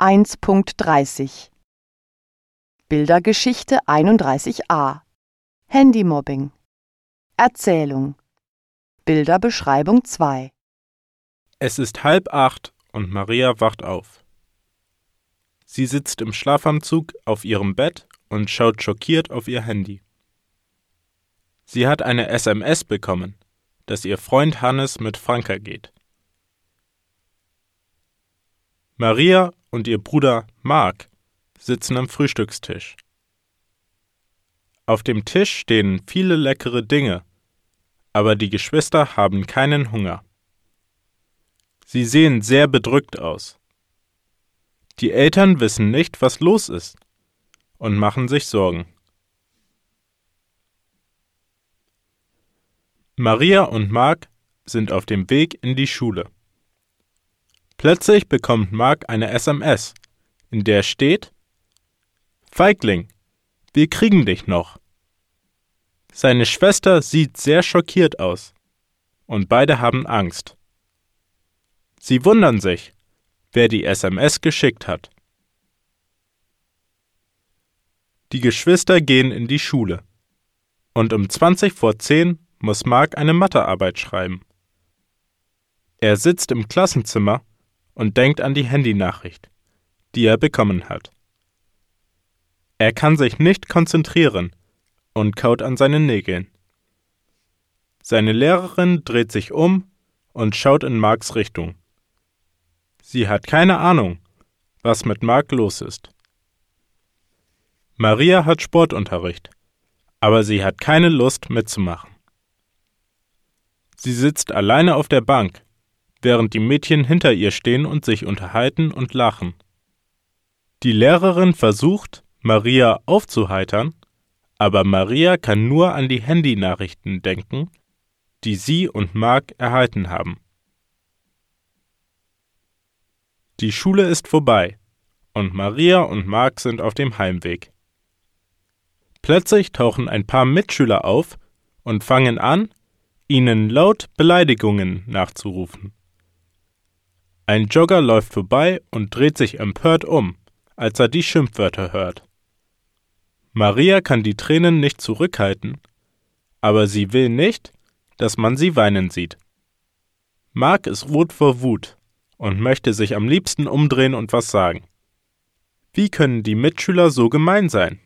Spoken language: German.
1.30 Bildergeschichte 31a Handymobbing Erzählung Bilderbeschreibung 2 Es ist halb acht und Maria wacht auf. Sie sitzt im Schlafanzug auf ihrem Bett und schaut schockiert auf ihr Handy. Sie hat eine SMS bekommen, dass ihr Freund Hannes mit Franka geht. Maria und ihr Bruder Mark sitzen am Frühstückstisch. Auf dem Tisch stehen viele leckere Dinge, aber die Geschwister haben keinen Hunger. Sie sehen sehr bedrückt aus. Die Eltern wissen nicht, was los ist und machen sich Sorgen. Maria und Mark sind auf dem Weg in die Schule. Plötzlich bekommt Mark eine SMS, in der steht Feigling, wir kriegen dich noch. Seine Schwester sieht sehr schockiert aus, und beide haben Angst. Sie wundern sich, wer die SMS geschickt hat. Die Geschwister gehen in die Schule, und um 20 vor 10 muss Mark eine Mathearbeit schreiben. Er sitzt im Klassenzimmer und denkt an die Handynachricht, die er bekommen hat. Er kann sich nicht konzentrieren und kaut an seinen Nägeln. Seine Lehrerin dreht sich um und schaut in Marks Richtung. Sie hat keine Ahnung, was mit Mark los ist. Maria hat Sportunterricht, aber sie hat keine Lust mitzumachen. Sie sitzt alleine auf der Bank während die Mädchen hinter ihr stehen und sich unterhalten und lachen. Die Lehrerin versucht, Maria aufzuheitern, aber Maria kann nur an die Handynachrichten denken, die sie und Mark erhalten haben. Die Schule ist vorbei und Maria und Mark sind auf dem Heimweg. Plötzlich tauchen ein paar Mitschüler auf und fangen an, ihnen laut Beleidigungen nachzurufen. Ein Jogger läuft vorbei und dreht sich empört um, als er die Schimpfwörter hört. Maria kann die Tränen nicht zurückhalten, aber sie will nicht, dass man sie weinen sieht. Mark ist rot vor Wut und möchte sich am liebsten umdrehen und was sagen. Wie können die Mitschüler so gemein sein?